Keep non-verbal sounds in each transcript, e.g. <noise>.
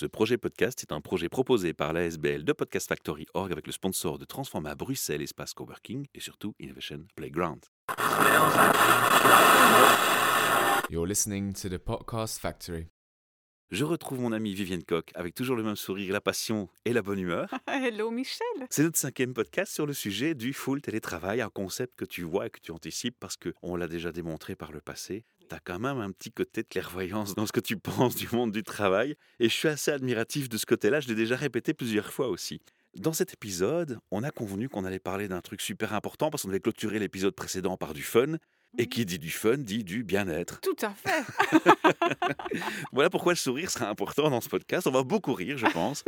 Ce projet podcast est un projet proposé par l'ASBL de Podcast Factory Org avec le sponsor de Transforma Bruxelles Espace Coworking et surtout Innovation Playground. You're listening to the Podcast Factory. Je retrouve mon ami Vivienne Coq avec toujours le même sourire, la passion et la bonne humeur. <laughs> Hello Michel. C'est notre cinquième podcast sur le sujet du full télétravail, un concept que tu vois et que tu anticipes parce qu'on l'a déjà démontré par le passé. Tu as quand même un petit côté de clairvoyance dans ce que tu penses du monde du travail et je suis assez admiratif de ce côté-là, je l'ai déjà répété plusieurs fois aussi. Dans cet épisode, on a convenu qu'on allait parler d'un truc super important parce qu'on avait clôturé l'épisode précédent par du fun. Et qui dit du fun dit du bien-être. Tout à fait. <laughs> voilà pourquoi le sourire sera important dans ce podcast. On va beaucoup rire, je pense.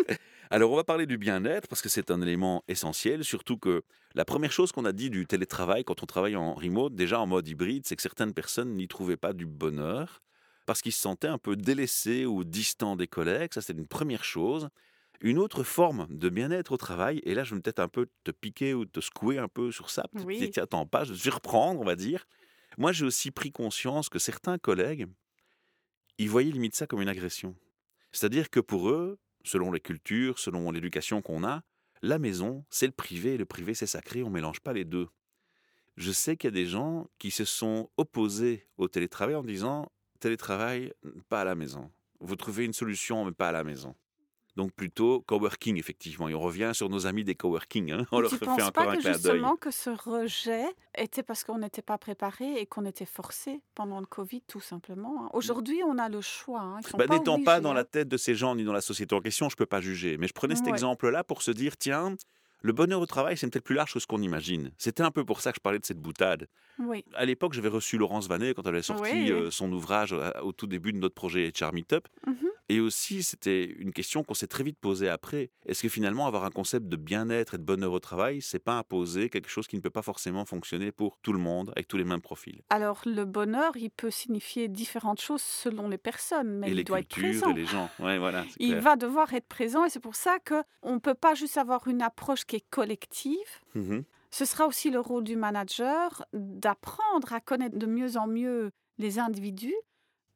Alors, on va parler du bien-être parce que c'est un élément essentiel, surtout que la première chose qu'on a dit du télétravail quand on travaille en remote, déjà en mode hybride, c'est que certaines personnes n'y trouvaient pas du bonheur parce qu'ils se sentaient un peu délaissés ou distants des collègues. Ça, c'est une première chose. Une autre forme de bien-être au travail, et là, je vais peut-être un peu te piquer ou te secouer un peu sur ça, peut-être Oui. t'y attends pas, je vais reprendre, on va dire. Moi, j'ai aussi pris conscience que certains collègues, ils voyaient limite ça comme une agression. C'est-à-dire que pour eux, selon les cultures, selon l'éducation qu'on a, la maison, c'est le privé, et le privé, c'est sacré, on ne mélange pas les deux. Je sais qu'il y a des gens qui se sont opposés au télétravail en disant télétravail, pas à la maison. Vous trouvez une solution, mais pas à la maison. Donc plutôt coworking, effectivement. Et on revient sur nos amis des coworking. Hein. On leur tu fait encore pas un que clin d'œil. justement que ce rejet était parce qu'on n'était pas préparé et qu'on était forcé pendant le Covid, tout simplement. hein? Aujourd'hui, on a le choix. hein. Bah, pas N'étant pas dans hein. la tête de ces gens ni dans la société en question, je ne peux pas juger. Mais je prenais cet Ouais. exemple-là pour se dire, tiens, le bonheur au travail, c'est peut-être plus large que ce qu'on imagine. C'était un peu pour ça que je parlais de cette boutade. Oui. À l'époque, j'avais reçu Laurence Vanet quand elle avait sorti Oui. euh, son ouvrage euh, au tout début de notre projet HR Meetup. Mhm. Et aussi, c'était une question qu'on s'est très vite posée après. Est-ce que finalement, avoir un concept de bien-être et de bonheur au travail, c'est pas imposer quelque chose qui ne peut pas forcément fonctionner pour tout le monde, avec tous les mêmes profils? Alors, le bonheur, il peut signifier différentes choses selon les personnes, mais Et il les doit être présent. et les gens. Ouais, voilà, Il clair. va devoir être présent et c'est pour ça qu'on ne peut pas juste avoir une approche qui est collective. Mhm. Ce sera aussi le rôle du manager d'apprendre à connaître de mieux en mieux les individus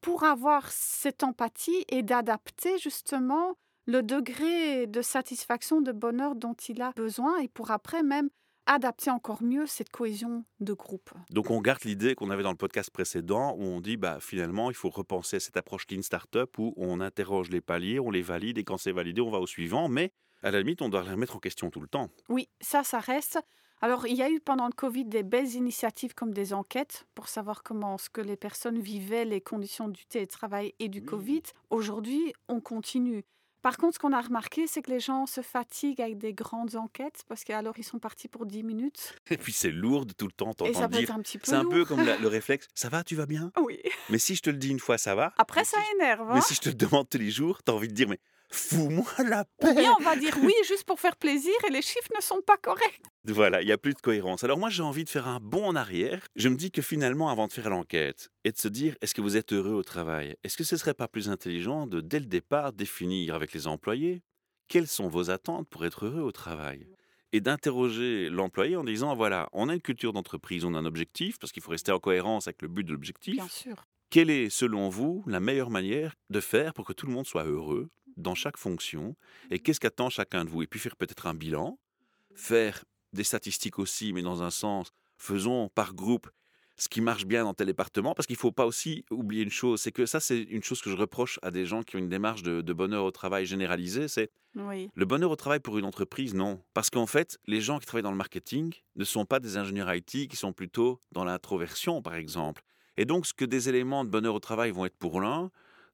pour avoir cette empathie et d'adapter justement le degré de satisfaction, de bonheur dont il a besoin et pour après même adapter encore mieux cette cohésion de groupe. Donc on garde l'idée qu'on avait dans le podcast précédent où on dit bah finalement il faut repenser cette approche Lean Startup où on interroge les paliers, on les valide et quand c'est validé on va au suivant. Mais à la limite on doit les remettre en question tout le temps. Oui, ça, ça reste. Alors, il y a eu pendant le Covid des belles initiatives comme des enquêtes pour savoir comment ce que les personnes vivaient, les conditions du télétravail et du Oui. Covid. Aujourd'hui, on continue. Par contre, ce qu'on a remarqué, c'est que les gens se fatiguent avec des grandes enquêtes parce qu'alors ils sont partis pour 10 minutes. <laughs> Et puis c'est lourd de tout le temps être dire. un petit peu C'est un peu comme la- le <laughs> réflexe. Ça va, tu vas bien? Oui. Mais si je te le dis une fois, ça va. Après, Mais ça si je- énerve. Mais hein. si je te le demande tous les jours, t'as envie de dire mais fous-moi la paix. bien on va dire oui juste pour faire plaisir et les chiffres ne sont pas corrects. Voilà, il n'y a plus de cohérence. Alors moi, j'ai envie de faire un bond en arrière. Je me dis que finalement, avant de faire l'enquête et de se dire, est-ce que vous êtes heureux au travail Est-ce que ce serait pas plus intelligent de, dès le départ, définir avec les employés quelles sont vos attentes pour être heureux au travail et d'interroger l'employé en disant, voilà, on a une culture d'entreprise, on a un objectif, parce qu'il faut rester en cohérence avec le but de l'objectif. Bien sûr. Quelle est, selon vous, la meilleure manière de faire pour que tout le monde soit heureux dans chaque fonction Et qu'est-ce qu'attend chacun de vous Et puis faire peut-être un bilan, faire des statistiques aussi, mais dans un sens, faisons par groupe ce qui marche bien dans tel département, parce qu'il ne faut pas aussi oublier une chose, c'est que ça, c'est une chose que je reproche à des gens qui ont une démarche de, de bonheur au travail généralisée, c'est Oui. le bonheur au travail pour une entreprise, non. Parce qu'en fait, les gens qui travaillent dans le marketing ne sont pas des ingénieurs IT qui sont plutôt dans l'introversion, par exemple. Et donc, ce que des éléments de bonheur au travail vont être pour l'un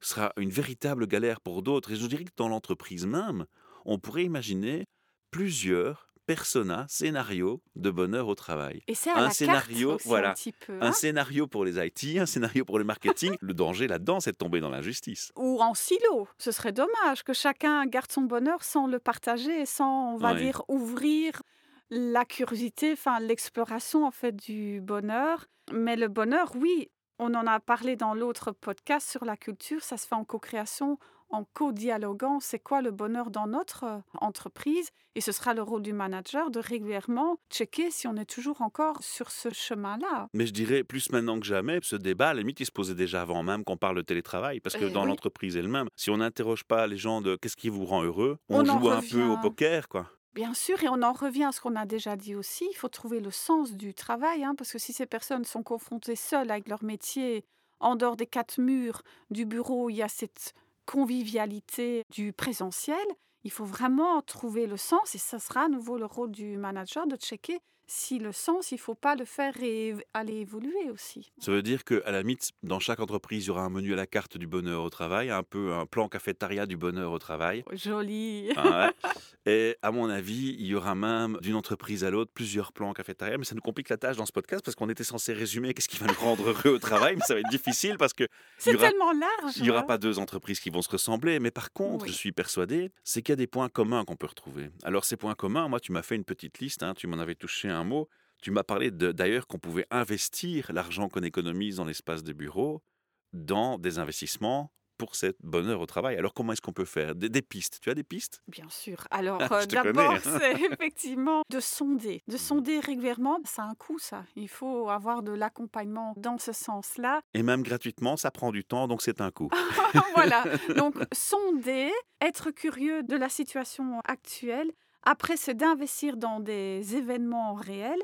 sera une véritable galère pour d'autres. Et je dirais que dans l'entreprise même, on pourrait imaginer plusieurs personas, scénarios de bonheur au travail. Et c'est Un scénario, aussi voilà. un petit peu. Un hein. scénario pour les IT, un scénario pour le marketing. le danger là-dedans, c'est de tomber dans l'injustice. ou en silo. Ce serait dommage que chacun garde son bonheur sans le partager sans, on va Ouais. dire, ouvrir la curiosité, enfin l'exploration en fait du bonheur. Mais le bonheur, oui, on en a parlé dans l'autre podcast sur la culture, ça se fait en co-création en co-dialoguant c'est quoi le bonheur dans notre euh, entreprise? Et ce sera le rôle du manager de régulièrement checker si on est toujours encore sur ce chemin-là. Mais je dirais plus maintenant que jamais, ce débat, à la limite, il se posait déjà avant même qu'on parle de télétravail. Parce que Eh dans oui. l'entreprise elle-même, si on n'interroge pas les gens de qu'est-ce qui vous rend heureux, on, joue un peu au poker, quoi. Bien sûr, et on en revient à ce qu'on a déjà dit aussi, il faut trouver le sens du travail, hein, parce que si ces personnes sont confrontées seules avec leur métier, en dehors des quatre murs du bureau, il y a cette convivialité du présentiel, il faut vraiment trouver le sens, et ça sera à nouveau le rôle du manager de checker si le sens, il ne faut pas le faire et aller évoluer aussi. Ça veut dire qu'à la limite, dans chaque entreprise, il y aura un menu à la carte du bonheur au travail, un peu un plan cafétéria du bonheur au travail. Joli. Ah ouais. Et à mon avis, il y aura même d'une entreprise à l'autre plusieurs plans cafétéria. Mais ça nous complique la tâche dans ce podcast parce qu'on était censé résumer qu'est-ce qui va nous rendre heureux au travail. Mais ça va être difficile parce que <laughs> C'est tellement large. il n'y aura hein. pas deux entreprises qui vont se ressembler. Mais par contre, Oui. je suis persuadé, c'est qu'il y a des points communs qu'on peut retrouver. Alors ces points communs, moi, tu m'as fait une petite liste. hein, tu m'en avais touché un mot. Tu m'as parlé d'ailleurs qu'on pouvait investir l'argent qu'on économise dans l'espace de bureau dans des investissements pour cette bonheur au travail. Alors comment est-ce qu'on peut faire? Des, des pistes Tu as des pistes? Bien sûr. Alors, Ah, euh, d'abord, connais. c'est effectivement de sonder. De sonder régulièrement, ça a un coût, ça. Il faut avoir de l'accompagnement dans ce sens-là. Et même gratuitement, ça prend du temps, donc c'est un coût. <laughs> voilà. Donc, sonder, être curieux de la situation actuelle. Après, c'est d'investir dans des événements réels.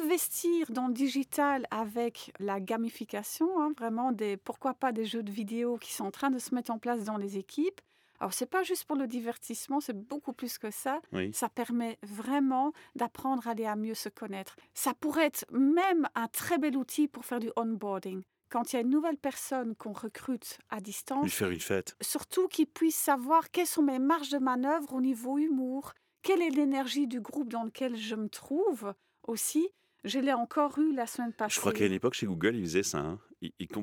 Investir dans le digital avec la gamification, hein, vraiment des, pourquoi pas des jeux de vidéo qui sont en train de se mettre en place dans les équipes. Alors, c'est pas juste pour le divertissement, c'est beaucoup plus que ça. Oui. Ça permet vraiment d'apprendre à aller à mieux se connaître. Ça pourrait être même un très bel outil pour faire du onboarding. Quand il y a une nouvelle personne qu'on recrute à Lui distance, faire une fête. surtout qu'ils puissent savoir quelles sont mes marges de manœuvre au niveau humour, quelle est l'énergie du groupe dans lequel je me trouve aussi? Je l'ai encore eu la semaine passée. Je crois qu'à une époque, chez Google, ils faisaient ça. hein.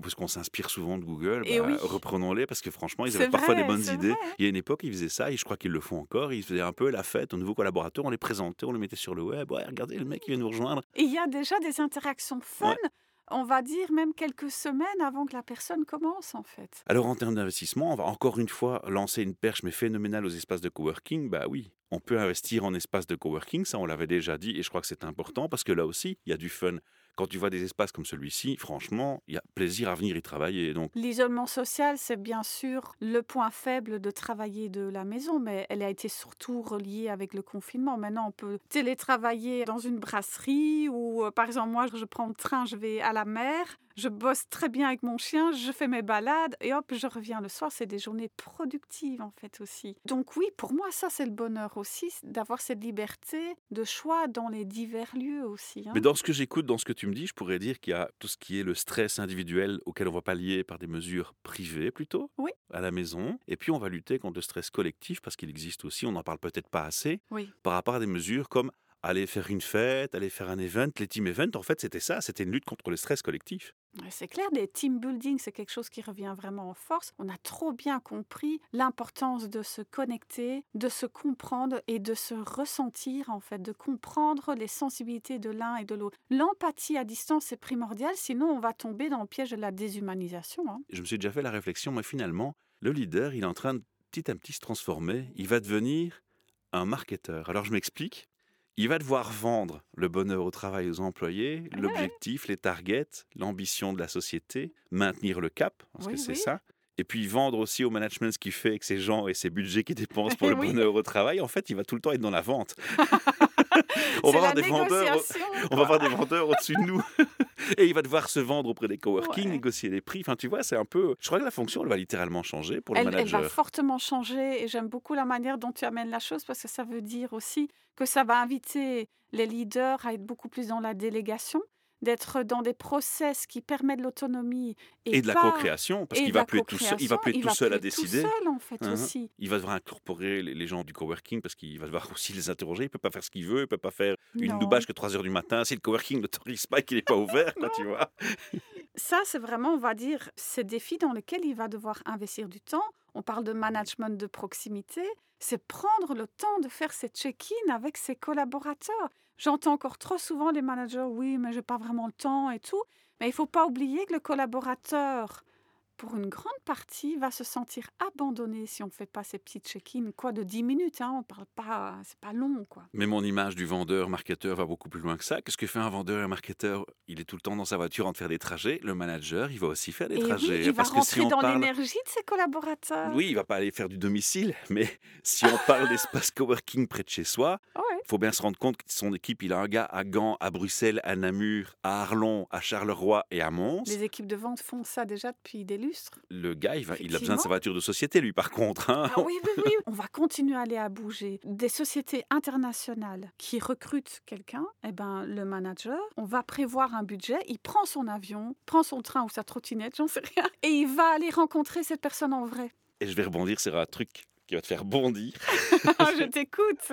Parce qu'on s'inspire souvent de Google, Et bah, oui. reprenons-les, parce que franchement, ils avaient parfois des bonnes idées. vrai. Il y a une époque, ils faisaient ça, et je crois qu'ils le font encore. Ils faisaient un peu la fête aux nouveaux collaborateurs, on les présentait, on les mettait sur le web. Ouais, regardez, le mec, il vient nous rejoindre. Et il y a déjà des interactions fun, on va dire même quelques semaines avant que la personne commence en fait. Alors, en termes d'investissement, on va encore une fois lancer une perche, mais phénoménale aux espaces de coworking. Bah oui, on peut investir en espace de coworking, ça on l'avait déjà dit, et je crois que c'est important, parce que là aussi, il y a du fun. Quand tu vois des espaces comme celui-ci, franchement, il y a plaisir à venir y travailler. Donc, L'isolement social, c'est bien sûr le point faible de travailler de la maison, mais elle a été surtout reliée avec le confinement. Maintenant, on peut télétravailler dans une brasserie ou, euh, par exemple, moi, je prends le train, je vais à la mer, je bosse très bien avec mon chien, je fais mes balades et hop, je reviens le soir. C'est des journées productives, en fait, aussi. Donc oui, pour moi, ça, c'est le bonheur aussi, d'avoir cette liberté de choix dans les divers lieux aussi. hein. Mais dans ce que j'écoute, dans ce que tu me dis, je pourrais dire qu'il y a tout ce qui est le stress individuel auquel on va pallier par des mesures privées plutôt, Oui. à la maison. Et puis on va lutter contre le stress collectif parce qu'il existe aussi, on n'en parle peut-être pas assez, Oui. par rapport à des mesures comme aller faire une fête, aller faire un event. Les team events, en fait, c'était ça, c'était une lutte contre le stress collectif. C'est clair, des team building, c'est quelque chose qui revient vraiment en force. On a trop bien compris l'importance de se connecter, de se comprendre et de se ressentir, en fait, de comprendre les sensibilités de l'un et de l'autre. L'empathie à distance est primordiale, sinon on va tomber dans le piège de la déshumanisation. hein. Je me suis déjà fait la réflexion, mais finalement, le leader, il est en train de petit à petit se transformer. Il va devenir un marketeur. Alors je m'explique. Il va devoir vendre le bonheur au travail aux employés, Ouais. l'objectif, les targets, l'ambition de la société, maintenir le cap, parce Oui, que c'est oui. ça. Et puis vendre aussi au management ce qu'il fait avec ses gens et ses budgets qu'il dépense pour <laughs> le Oui. bonheur au travail. En fait, il va tout le temps être dans la vente. <laughs> on va avoir des vendeurs, on va avoir des vendeurs au-dessus de nous. <laughs> Et il va devoir se vendre auprès des coworking, Ouais. négocier les prix. Enfin, tu vois, c'est un peu. Je crois que la fonction, elle va littéralement changer pour le Elle, elle manager. va fortement changer et j'aime beaucoup la manière dont tu amènes la chose parce que ça veut dire aussi que ça va inviter les leaders à être beaucoup plus dans la délégation, d'être dans des process qui permettent l'autonomie Et de la co-création, parce qu'il va plus être tout seul, il va plus être tout seul à décider. Tout seul en fait aussi. Il va devoir incorporer les gens du coworking parce qu'il va devoir <laughs> aussi les interroger. Il peut pas faire ce qu'il veut, il peut pas faire une doubage que 3 heures du matin. Si le coworking <laughs> n'autorise pas et qu'il n'est pas ouvert, quoi, <laughs> tu vois. Ça, c'est vraiment, on va dire, ces défis dans lesquels il va devoir investir du temps. On parle de management de proximité. C'est prendre le temps de faire ces check-in avec ses collaborateurs. J'entends encore trop souvent les managers, oui, mais j'ai pas vraiment le temps et tout. Mais il faut pas oublier que le collaborateur pour une grande partie, va se sentir abandonné si on ne fait pas ces petites check-in, quoi, de 10 minutes. Hein, on parle pas, c'est pas long, quoi. Mais mon image du vendeur, marketeur va beaucoup plus loin que ça. Qu'est-ce que fait un vendeur et un marketeur? Il est tout le temps dans sa voiture en train de faire des trajets. Le manager, il va aussi faire des Et oui, trajets. il va parce que si rentrer on dans parle... l'énergie de ses collaborateurs. Oui, il va pas aller faire du domicile, <laughs> mais si on parle d'espace coworking près de chez soi, <laughs> Ouais. Il faut bien se rendre compte que son équipe, il a un gars à Gand, à Bruxelles, à Namur, à Arlon, à Charleroi et à Mons. Les équipes de vente font ça déjà depuis des lustres. Le gars, il, va- il a besoin de sa voiture de société, lui, par contre. hein. Ah oui, oui, oui. <laughs> On va continuer à aller à bouger. Des sociétés internationales qui recrutent quelqu'un, eh ben, le manager, on va prévoir un budget, il prend son avion, prend son train ou sa trottinette, j'en sais rien, et il va aller rencontrer cette personne en vrai. Et je vais rebondir sur un truc qui va te faire bondir. <laughs> Je <laughs> t'écoute.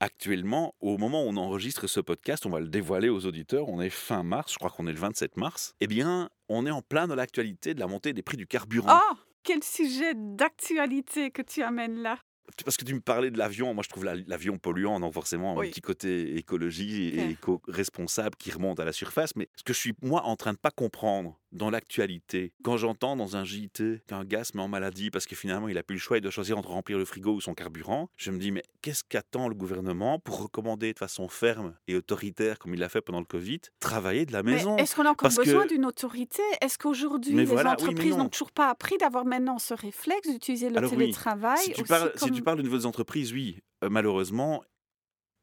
Actuellement, au moment où on enregistre ce podcast, on va le dévoiler aux auditeurs, on est fin mars, je crois qu'on est le 27 mars, eh bien, on est en plein dans l'actualité de la montée des prix du carburant. Oh, quel sujet d'actualité que tu amènes là. Parce que tu me parlais de l'avion, moi je trouve la- l'avion polluant, donc forcément Oui. un petit côté écologie et éco-responsable qui remonte à la surface. Mais ce que je suis moi en train de pas comprendre dans l'actualité, quand j'entends dans un JT qu'un gars se met en maladie parce que finalement il a plus le choix, il doit choisir entre remplir le frigo ou son carburant, je me dis mais qu'est-ce qu'attend le gouvernement pour recommander de façon ferme et autoritaire, comme il l'a fait pendant le Covid, travailler de la maison? Mais est-ce qu'on a encore Parce besoin que- d'une autorité? Est-ce qu'aujourd'hui, les voilà, entreprises non. n'ont toujours pas appris d'avoir maintenant ce réflexe d'utiliser le Alors oui, télétravail si tu, parles, si comme- tu parles de nouvelles entreprises, oui, euh, malheureusement,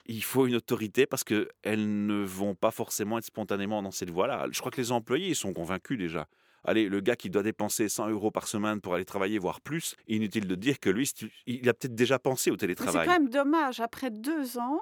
il faut une autorité parce qu'elles ne vont pas forcément être spontanément dans cette voie-là. Je crois que les employés ils sont convaincus déjà. Allez, le gars qui doit dépenser 100 euros par semaine pour aller travailler, voire plus, inutile de dire que lui, il a peut-être déjà pensé au Mais C'est télétravail. quand même dommage. Après deux ans,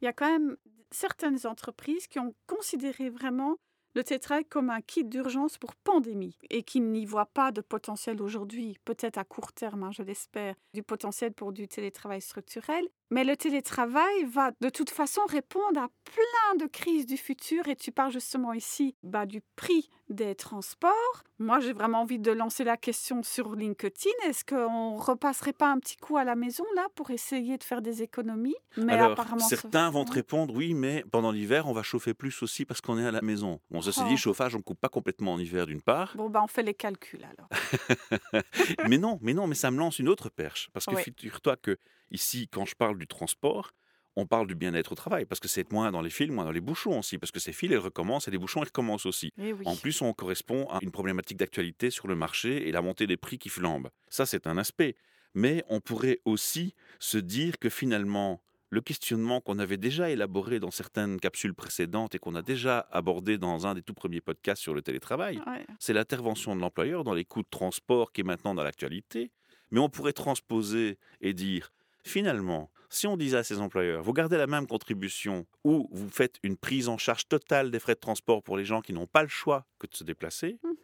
il y a quand même certaines entreprises qui ont considéré vraiment le télétravail comme un kit d'urgence pour pandémie et qui n'y voient pas de potentiel aujourd'hui, peut-être à court terme, hein, je l'espère, du potentiel pour du télétravail structurel. Mais le télétravail va de toute façon répondre à plein de crises du futur et tu parles justement ici bah, du prix des transports. Moi, j'ai vraiment envie de lancer la question sur LinkedIn. Est-ce qu'on repasserait pas un petit coup à la maison là pour essayer de faire des économies? Mais Alors, apparemment, ça- certains vont te répondre oui, mais pendant l'hiver, on va chauffer plus aussi parce qu'on est à la maison. Bon, ceci Oh. dit, chauffage, on coupe pas complètement en hiver d'une part. Bon, bah, on fait les calculs alors. <laughs> mais non, mais non, mais ça me lance une autre perche. Parce que Ouais. figure-toi que ici, quand je parle du transport, on parle du bien-être au travail. Parce que c'est moins dans les fils, moins dans les bouchons aussi. Parce que ces fils, elles recommencent et les bouchons, ils recommencent aussi. Eh oui. En plus, on correspond à une problématique d'actualité sur le marché et la montée des prix qui flambe. Ça, c'est un aspect. Mais on pourrait aussi se dire que finalement, le questionnement qu'on avait déjà élaboré dans certaines capsules précédentes et qu'on a déjà abordé dans un des tout premiers podcasts sur le télétravail, Ouais. c'est l'intervention de l'employeur dans les coûts de transport qui est maintenant dans l'actualité. Mais on pourrait transposer et dire, finalement, si on disait à ces employeurs, vous gardez la même contribution ou vous faites une prise en charge totale des frais de transport pour les gens qui n'ont pas le choix que de se déplacer, Mhm.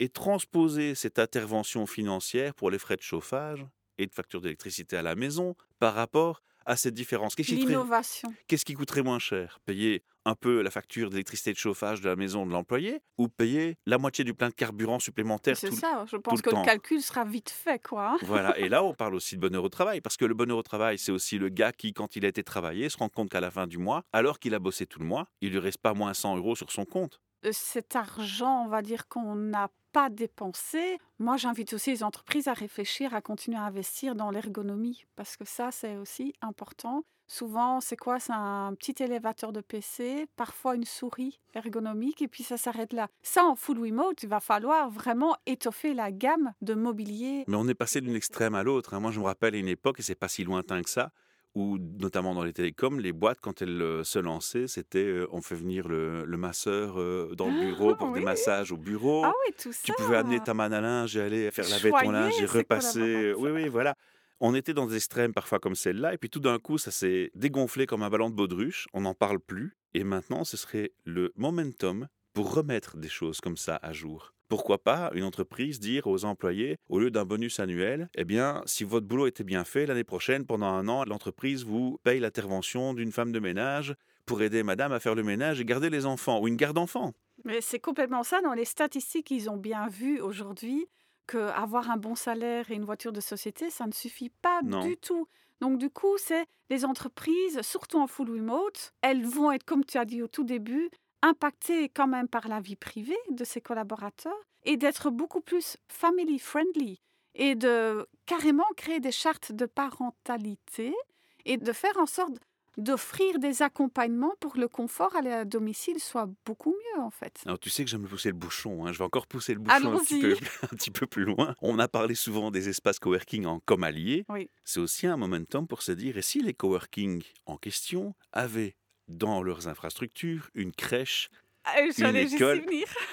et transposer cette intervention financière pour les frais de chauffage et de facture d'électricité à la maison par rapport à cette différence. Qu'est-ce qui coûterait- L'innovation. Qu'est-ce qui coûterait moins cher? Payer un peu la facture d'électricité et de chauffage de la maison de l'employé ou payer la moitié du plein de carburant supplémentaire C'est tout- ça, je pense le que temps. le calcul sera vite fait, quoi. hein. Voilà, et là on parle aussi de bonheur au travail, parce que le bonheur au travail, c'est aussi le gars qui, quand il a été travaillé, se rend compte qu'à la fin du mois, alors qu'il a bossé tout le mois, il lui reste pas moins 100 euros sur son compte. Euh, Cet argent, on va dire qu'on n'a pas dépensé. Moi, j'invite aussi les entreprises à réfléchir, à continuer à investir dans l'ergonomie, parce que ça, c'est aussi important. Souvent, c'est quoi? C'est un petit élévateur de PC, parfois une souris ergonomique, et puis ça s'arrête là. Ça, en full remote, il va falloir vraiment étoffer la gamme de mobilier. Mais on est passé d'une extrême à l'autre. hein. Moi, je me rappelle une époque, et c'est pas si lointain que ça, où, notamment dans les télécoms, les boîtes, quand elles euh, se lançaient, c'était euh, on fait venir le, le masseur euh, dans le bureau pour des massages au bureau. Ah oui, tout ça. Tu pouvais amener ta manne à linge et aller faire laver ton Choyer linge et repasser. Oui, oui, voilà. On était dans des extrêmes parfois comme celle-là, et puis tout d'un coup, ça s'est dégonflé comme un ballon de baudruche. On n'en parle plus. Et maintenant, ce serait le momentum pour remettre des choses comme ça à jour. Pourquoi pas une entreprise dire aux employés, au lieu d'un bonus annuel, eh bien, si votre boulot était bien fait, l'année prochaine, pendant un an, l'entreprise vous paye l'intervention d'une femme de ménage pour aider madame à faire le ménage et garder les enfants, ou une garde d'enfants. Mais c'est complètement ça. Dans les statistiques, ils ont bien vu aujourd'hui qu'avoir un bon salaire et une voiture de société, ça ne suffit pas Non. du tout. Donc du coup, c'est les entreprises, surtout en full remote, elles vont être, comme tu as dit au tout début, impacté quand même par la vie privée de ses collaborateurs et d'être beaucoup plus family friendly et de carrément créer des chartes de parentalité et de faire en sorte d'offrir des accompagnements pour que le confort à domicile soit beaucoup mieux en fait. Alors tu sais que j'aime pousser le bouchon, hein. je vais encore pousser le bouchon un petit, peu, <laughs> un petit, peu, plus loin. On a parlé souvent des espaces coworking en comme alliés. Oui. C'est aussi un momentum pour se dire, et si les coworking en question avaient dans leurs infrastructures une crèche ah, une école.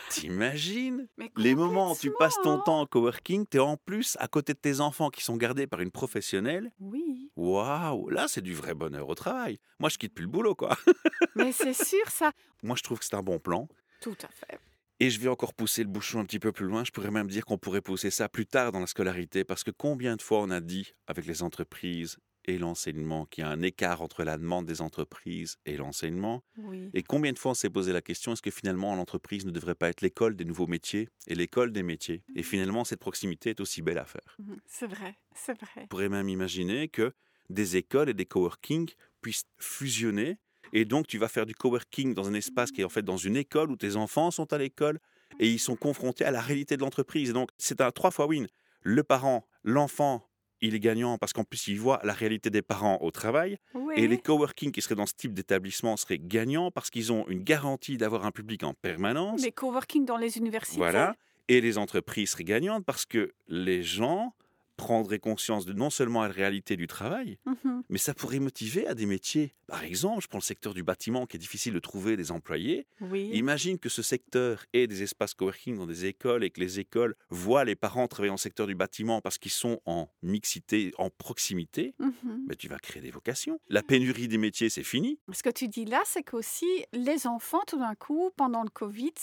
T'imagines? Les moments où tu passes ton temps en coworking, tu es en plus à côté de tes enfants qui sont gardés par une professionnelle. Oui. Waouh, là c'est du vrai bonheur au travail. Moi je quitte plus le boulot quoi. <laughs> Mais c'est sûr ça. Moi je trouve que c'est un bon plan. Tout à fait. Et je vais encore pousser le bouchon un petit peu plus loin. Je pourrais même dire qu'on pourrait pousser ça plus tard dans la scolarité, parce que combien de fois on a dit avec les entreprises et l'enseignement, qu'il y a un écart entre la demande des entreprises et l'enseignement. Et combien de fois on s'est posé la question, est-ce que finalement l'entreprise ne devrait pas être l'école des nouveaux métiers et l'école des métiers? Et mmh. finalement, cette proximité est aussi belle à faire. Mmh, c'est vrai, c'est vrai. On pourrait même imaginer que des écoles et des coworking puissent fusionner. Et donc, tu vas faire du coworking dans un espace qui est en fait dans une école où tes enfants sont à l'école et ils sont confrontés à la réalité de l'entreprise. Donc, c'est un trois fois win. Le parent, l'enfant il est gagnant parce qu'en plus, il voit la réalité des parents au travail. Et les coworking qui seraient dans ce type d'établissement seraient gagnants parce qu'ils ont une garantie d'avoir un public en permanence. Les coworking dans les universités. Voilà. Et les entreprises seraient gagnantes parce que les gens prendrait conscience de non seulement la réalité du travail, mmh mais ça pourrait motiver à des métiers. Par exemple, je prends le secteur du bâtiment qui est difficile de trouver des employés. Imagine que ce secteur ait des espaces coworking dans des écoles et que les écoles voient les parents travailler dans le secteur du bâtiment parce qu'ils sont en mixité, en proximité. Mais mmh ben, tu vas créer des vocations. La pénurie des métiers, c'est fini. Ce que tu dis là, c'est qu'aussi les enfants, tout d'un coup, pendant le Covid,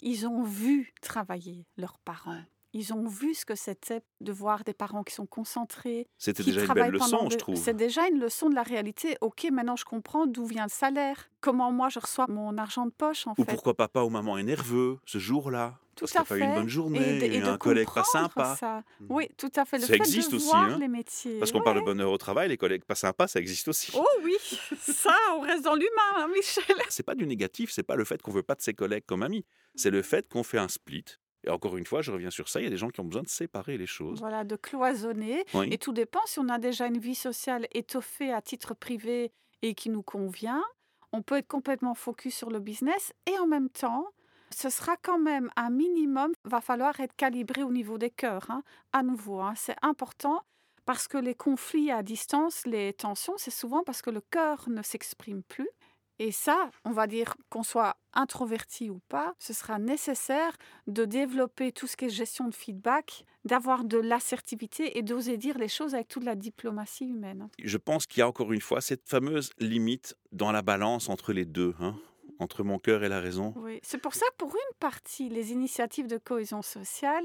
ils ont vu travailler leurs parents. Ils ont vu ce que c'était de voir des parents qui sont concentrés. C'était déjà une belle leçon, je trouve. C'est déjà une leçon de la réalité. Ok, maintenant je comprends d'où vient le salaire, comment moi je reçois mon argent de poche en ou pourquoi papa ou maman est nerveux ce jour-là. Tout parce qu'il a eu une bonne journée, et, un collègue pas sympa. Ça. Hmm. Oui, tout à fait. Le ça fait existe de aussi. Voir hein. les métiers. Parce qu'on parle de bonheur au travail, les collègues pas sympas, ça existe aussi. Oh oui, ça, on reste dans l'humain, hein, Michel. C'est pas du négatif, c'est pas le fait qu'on veut pas de ses collègues comme amis. C'est le fait qu'on fait un split et encore une fois, je reviens sur ça, il y a des gens qui ont besoin de séparer les choses. Voilà, de cloisonner. Et tout dépend si on a déjà une vie sociale étoffée à titre privé et qui nous convient. On peut être complètement focus sur le business et en même temps, ce sera quand même un minimum, va falloir être calibré au niveau des cœurs. Hein. À nouveau, hein. c'est important parce que les conflits à distance, les tensions, c'est souvent parce que le cœur ne s'exprime plus. Et ça, on va dire qu'on soit introverti ou pas, ce sera nécessaire de développer tout ce qui est gestion de feedback, d'avoir de l'assertivité et d'oser dire les choses avec toute la diplomatie humaine. Je pense qu'il y a encore une fois cette fameuse limite dans la balance entre les deux. Hein entre mon cœur et la raison. Oui, c'est pour ça, pour une partie, les initiatives de cohésion sociale,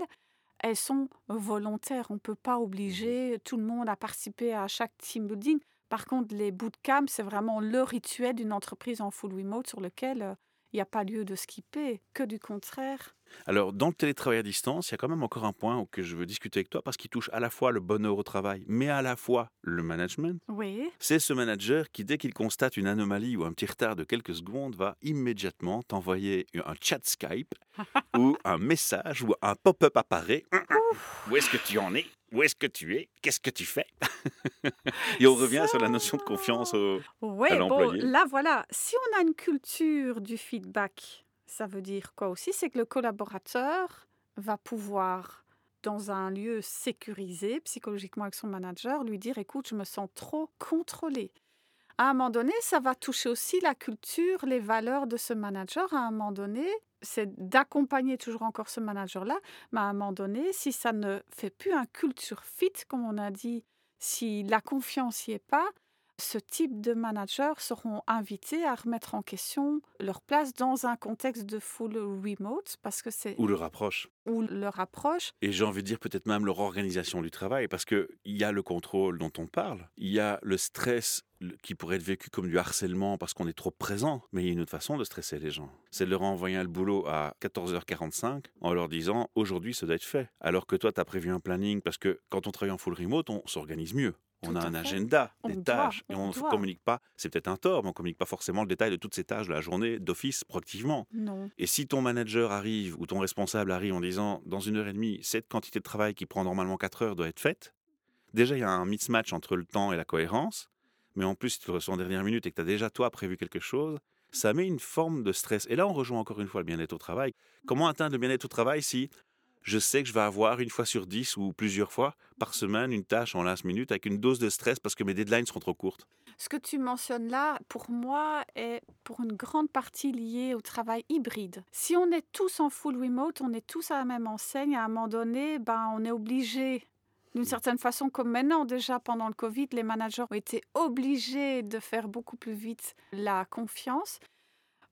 elles sont volontaires. On ne peut pas obliger tout le monde à participer à chaque team building. Par contre, les bootcamps, c'est vraiment le rituel d'une entreprise en full remote sur lequel euh, il n'y a pas lieu de skipper, que du contraire. Alors, dans le télétravail à distance, il y a quand même encore un point que je veux discuter avec toi parce qu'il touche à la fois le bonheur au travail, mais à la fois le management. Oui. C'est ce manager qui, dès qu'il constate une anomalie ou un petit retard de quelques secondes, va immédiatement t'envoyer un chat Skype <laughs> ou un message ou un pop-up apparaît. Où est-ce que tu en es? Où est-ce que tu es? Qu'est-ce que tu fais? <laughs> Et on revient sur la notion de confiance au, ouais, Bon, là, voilà. Si on a une culture du feedback, ça veut dire quoi aussi? C'est que le collaborateur va pouvoir, dans un lieu sécurisé psychologiquement avec son manager, lui dire écoute, je me sens trop contrôlé. À un moment donné, ça va toucher aussi la culture, les valeurs de ce manager. À un moment donné, c'est d'accompagner toujours encore ce manager-là, mais à un moment donné, si ça ne fait plus un culture fit, comme on a dit, si la confiance n'y est pas, ce type de managers seront invités à remettre en question leur place dans un contexte de full remote parce que c'est ou leur approche ou leur approche et j'ai envie de dire peut-être même leur organisation du travail parce que il y a le contrôle dont on parle, il y a le stress qui pourrait être vécu comme du harcèlement parce qu'on est trop présent, mais il y a une autre façon de stresser les gens. C'est de leur envoyer le boulot à 14h45 en leur disant aujourd'hui ça doit être fait. Alors que toi, tu as prévu un planning parce que quand on travaille en full remote, on s'organise mieux. On Tout a un fait. agenda, On des doit, tâches, et on ne communique pas, c'est peut-être un tort, mais on ne communique pas forcément le détail de toutes ces tâches de la journée d'office proactivement. Non. Et si ton manager arrive ou ton responsable arrive en disant dans une heure et demie, cette quantité de travail qui prend normalement 4 heures doit être faite, déjà il y a un mismatch entre le temps et la cohérence, mais en plus si tu le reçois en dernière minute et que tu as déjà toi prévu quelque chose, ça met une forme de stress. Et là on rejoint encore une fois le bien-être au travail. Comment atteindre le bien-être au travail si je sais que je vais avoir une fois sur dix ou plusieurs fois par semaine une tâche en last minute avec une dose de stress parce que mes deadlines seront trop courtes Ce que tu mentionnes là, pour moi, est pour une grande partie lié au travail hybride. Si on est tous en full remote, on est tous à la même enseigne, à un moment donné, ben, on est obligé, d'une certaine façon, comme maintenant déjà pendant le Covid, les managers ont été obligés de faire beaucoup plus vite la confiance.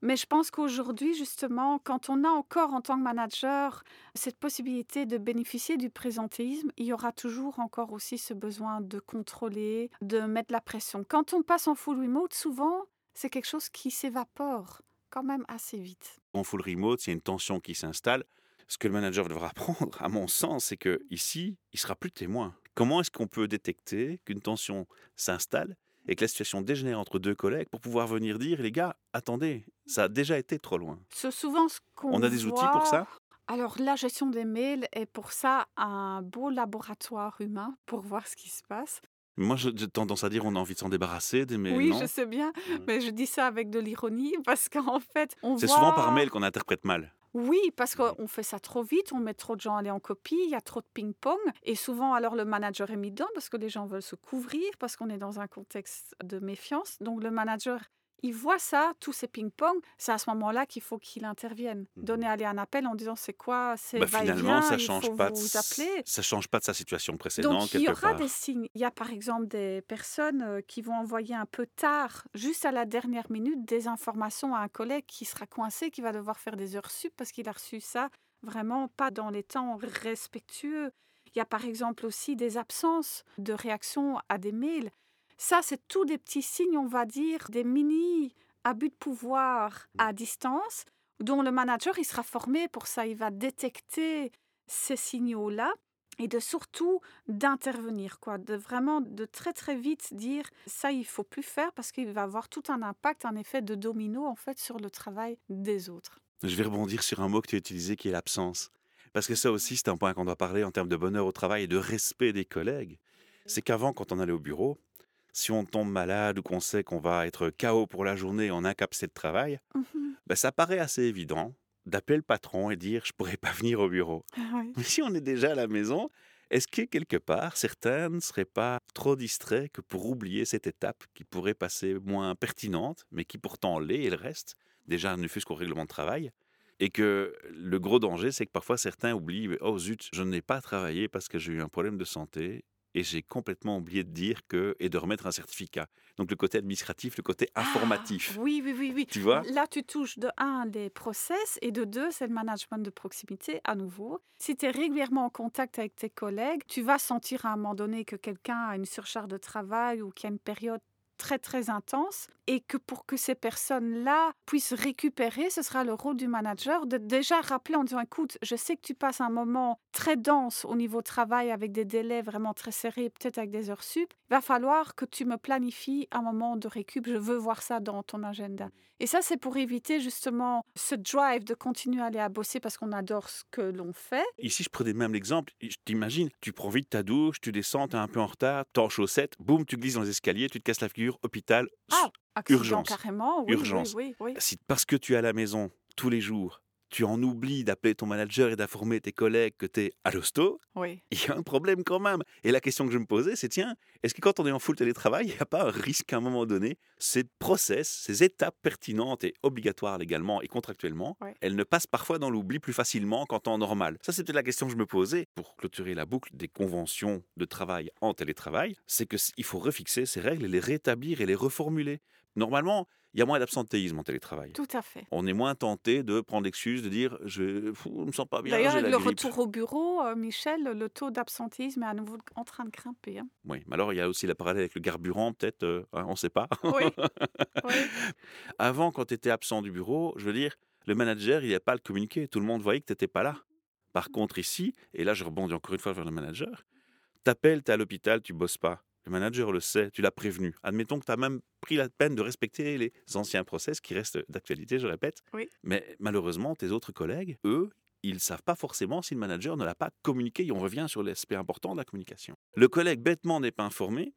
Mais je pense qu'aujourd'hui, justement, quand on a encore en tant que manager cette possibilité de bénéficier du présentéisme, il y aura toujours encore aussi ce besoin de contrôler, de mettre la pression. Quand on passe en full remote, souvent, c'est quelque chose qui s'évapore quand même assez vite. en full remote, il y a une tension qui s'installe. Ce que le manager devra <laughs> apprendre, à mon sens, c'est que ici, il sera plus témoin. Comment est-ce qu'on peut détecter qu'une tension s'installe et que la situation dégénère entre deux collègues pour pouvoir venir dire les gars, attendez, ça a déjà été trop loin. C'est souvent ce qu'on On a des outils pour ça? Alors, la gestion des mails est pour ça un beau laboratoire humain pour voir ce qui se passe. Moi, je- j'ai tendance à dire on a envie de s'en débarrasser, des mails, oui, non? je sais bien, Ouais. mais je dis ça avec de l'ironie parce qu'en fait, on C'est voit... souvent par mail qu'on interprète mal. Oui, parce qu'on fait ça trop vite, on met trop de gens à aller en copie, il y a trop de ping-pong. Et souvent, alors, le manager est mis dedans parce que les gens veulent se couvrir, parce qu'on est dans un contexte de méfiance. Donc, le manager, il voit ça, tous ces ping-pong. C'est à ce moment-là qu'il faut qu'il intervienne. Mhm. Donner aller un appel en disant c'est quoi, c'est Bah, finalement, ça change pas. de vous s- appeler. Ça change pas de sa situation précédente Donc, il y aura part. des signes. Il y a par exemple des personnes euh, qui vont envoyer un peu tard, juste à la dernière minute, des informations à un collègue qui sera coincé, qui va devoir faire des heures sup parce qu'il a reçu ça vraiment pas dans les temps respectueux. Il y a par exemple aussi des absences de réaction à des mails. Ça, c'est tous des petits signes, on va dire, des mini abus de pouvoir à distance, dont le manager, il sera formé pour ça. Il va détecter ces signaux-là et de surtout d'intervenir, quoi, de vraiment de très très vite dire ça il faut plus faire parce qu'il va avoir tout un impact, un effet de domino en fait sur le travail des autres. Je vais rebondir sur un mot que tu as utilisé qui est l'absence. Parce que ça aussi, c'est un point qu'on doit parler en termes de bonheur au travail et de respect des collègues. C'est qu'avant, quand on allait au bureau, si on tombe malade ou qu'on sait qu'on va être KO pour la journée en incapacité de travail, ben, ça paraît assez évident d'appeler le patron et dire je pourrais pas venir au bureau. Ah. Mais si on est déjà à la maison, est-ce que quelque part, certains ne seraient pas trop distraits que pour oublier cette étape qui pourrait passer moins pertinente, mais qui pourtant l'est et le reste, déjà ne fût-ce qu'au règlement de travail, et que le gros danger, c'est que parfois certains oublient, oh zut, je n'ai pas travaillé parce que j'ai eu un problème de santé, et j'ai complètement oublié de dire que, et de remettre un certificat. Donc le côté administratif, le côté informatif. Ah, oui, oui, oui, oui. Tu vois? Là, tu touches de un les process et de deux, c'est le management de proximité à nouveau. Si tu es régulièrement en contact avec tes collègues, tu vas sentir à un moment donné que quelqu'un a une surcharge de travail ou qu'il y a une période très très intense et que pour que ces personnes-là puissent récupérer, ce sera le rôle du manager de déjà rappeler en disant écoute, je sais que tu passes un moment très dense au niveau travail avec des délais vraiment très serrés, peut-être avec des heures sup, il va falloir que tu me planifies un moment de récup, je veux voir ça dans ton agenda. Et ça, c'est pour éviter justement ce drive de continuer à aller à bosser parce qu'on adore ce que l'on fait. Ici, je prenais même l'exemple. Je t'imagine, tu prends vite ta douche, tu descends, t'es un peu en retard, t'es en chaussettes, boum, tu glisses dans les escaliers, tu te casses la figure, hôpital. Ah, accident Urgence. carrément, oui, Urgence. oui, oui, parce que tu es à la maison tous les jours, tu en oublies d'appeler ton manager et d'informer tes collègues que tu es à l'hosto, oui. il y a un problème quand même. Et la question que je me posais, c'est tiens, est-ce que quand on est en full télétravail, il n'y a pas un risque à un moment donné, ces process, ces étapes pertinentes et obligatoires légalement et contractuellement, elles ne passent parfois dans l'oubli plus facilement qu'en temps normal? Ça, c'était la question que je me posais pour clôturer la boucle des conventions de travail en télétravail. C'est qu'il faut refixer ces règles et les rétablir et les reformuler. Normalement, il y a moins d'absentéisme en télétravail. Tout à fait. On est moins tenté de prendre l'excuse de dire je ne me sens pas bien. D'ailleurs, avec le grippe. retour au bureau, euh, Michel, le taux d'absentéisme est à nouveau en train de grimper. hein. Oui, mais alors il y a aussi la parallèle avec le carburant, peut-être, euh, hein, on ne sait pas. Oui. <laughs> oui. Avant, quand tu étais absent du bureau, je veux dire, le manager, il n'y a pas à le communiquer. Tout le monde voyait que tu n'étais pas là. Par contre, ici, et là je rebondis encore une fois vers le manager, t'appelles, tu es à l'hôpital, tu bosses pas. Le manager le sait, tu l'as prévenu. Admettons que tu as même pris la peine de respecter les anciens process qui restent d'actualité, je répète. Oui. Mais malheureusement, tes autres collègues, eux, ils ne savent pas forcément si le manager ne l'a pas communiqué. Et on revient sur l'aspect important de la communication. Le collègue bêtement n'est pas informé,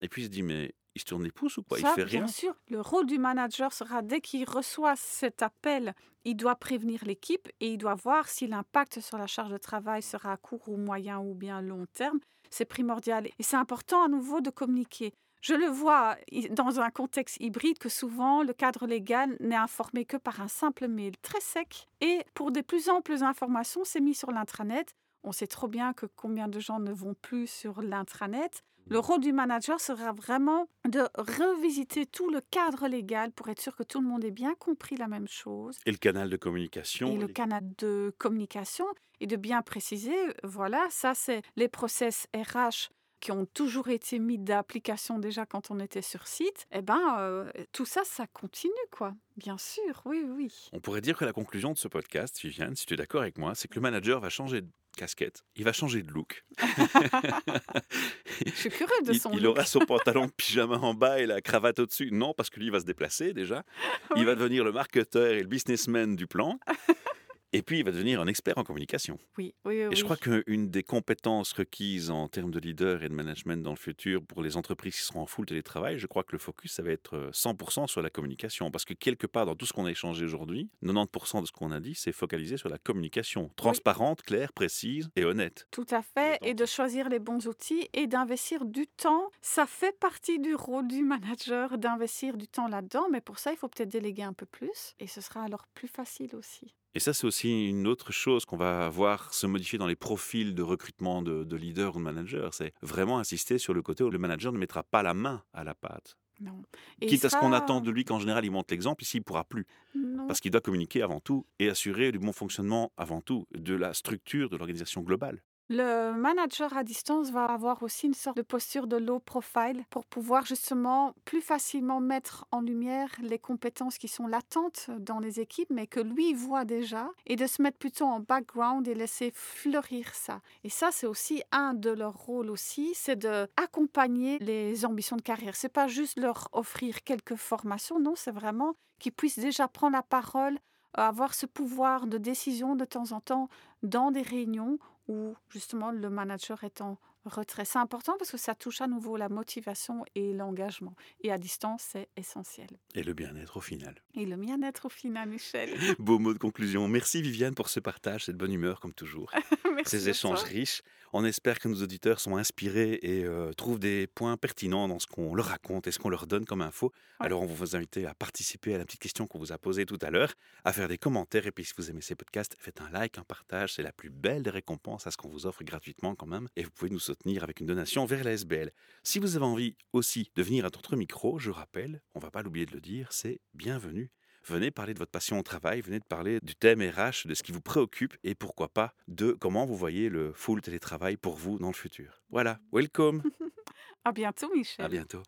et puis il se dit, mais il se tourne les pouces ou quoi? Ça, Il fait rien. Bien sûr, le rôle du manager sera dès qu'il reçoit cet appel, il doit prévenir l'équipe et il doit voir si l'impact sur la charge de travail sera à court ou moyen ou bien long terme. C'est primordial et c'est important à nouveau de communiquer. Je le vois dans un contexte hybride que souvent le cadre légal n'est informé que par un simple mail très sec et pour des plus amples informations, c'est mis sur l'intranet. On sait trop bien que combien de gens ne vont plus sur l'intranet. Le rôle du manager sera vraiment de revisiter tout le cadre légal pour être sûr que tout le monde ait bien compris la même chose Et le canal de communication. et le canal de communication et de bien préciser, voilà, ça c'est les process RH qui ont toujours été mis d'application déjà quand on était sur site. Eh ben, euh, tout ça, ça continue quoi. Bien sûr, oui, oui. On pourrait dire que la conclusion de ce podcast, Viviane, si tu es d'accord avec moi, c'est que le manager va changer de casquette, il va changer de look. <laughs> Je suis curieux de il, son il look. aura son pantalon de pyjama en bas et la cravate au-dessus. Non, parce que lui il va se déplacer déjà. Il va devenir le marketeur et le businessman du plan. <laughs> Et puis il va devenir un expert en communication. Oui, oui, oui. Et je crois qu'une des compétences requises en termes de leader et de management dans le futur pour les entreprises qui seront en full télétravail, je crois que le focus, ça va être euh, 100% sur la communication. Parce que quelque part, dans tout ce qu'on a échangé aujourd'hui, 90% de ce qu'on a dit, c'est focalisé sur la communication. Transparente, claire, précise et honnête. Tout à fait, et de choisir les bons outils et d'investir du temps. Ça fait partie du rôle du manager d'investir du temps là-dedans, mais pour ça, il faut peut-être déléguer un peu plus, et ce sera alors plus facile aussi. Et ça, c'est aussi une autre chose qu'on va voir se modifier dans les profils de recrutement de, de leaders ou de managers. C'est vraiment insister sur le côté où le manager ne mettra pas la main à la pâte. Non. Et Quitte à ce qu'on attend de lui qu'en général il montre l'exemple, ici il pourra plus. Non. Parce qu'il doit communiquer avant tout et assurer du bon fonctionnement avant tout de la structure de l'organisation globale. Le manager à distance va avoir aussi une sorte de posture de low profile pour pouvoir justement plus facilement mettre en lumière les compétences qui sont latentes dans les équipes, mais que lui voit déjà, et de se mettre plutôt en background et laisser fleurir ça. Et ça, c'est aussi un de leurs rôles aussi, c'est de accompagner les ambitions de carrière. C'est pas juste leur offrir quelques formations, non, c'est vraiment qu'ils puissent déjà prendre la parole, avoir ce pouvoir de décision de temps en temps dans des réunions où justement le manager en retrait. C'est important parce que ça touche à nouveau la motivation et l'engagement. Et à distance, c'est essentiel. Et le bien-être au final. Et le bien-être au final, Michel. <laughs> Beau mot de conclusion. Merci Viviane pour ce partage, cette bonne humeur comme toujours. <laughs> Merci Ces échanges riches. On espère que nos auditeurs sont inspirés et euh, trouvent des points pertinents dans ce qu'on leur raconte et ce qu'on leur donne comme info. Ouais. Alors on va vous inviter à participer à la petite question qu'on vous a posée tout à l'heure, à faire des commentaires et puis si vous aimez ces podcasts, faites un like, un partage. C'est la plus belle des récompenses à ce qu'on vous offre gratuitement quand même. Et vous pouvez nous soutenir avec une donation vers la SBL. Si vous avez envie aussi de venir à notre micro, je rappelle, on va pas l'oublier de le dire, c'est bienvenu. Venez parler de votre passion au travail, venez de parler du thème RH, de ce qui vous préoccupe et pourquoi pas de comment vous voyez le full télétravail pour vous dans le futur. Voilà, welcome, <laughs> À bientôt, Michel. à bientôt.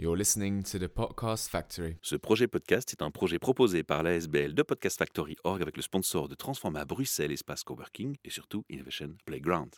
You're listening to the Podcast Factory. Ce projet podcast est un projet proposé par l'ASBL de Podcast Factory Org avec le sponsor de Transforma Bruxelles Espace Coworking et surtout Innovation Playground.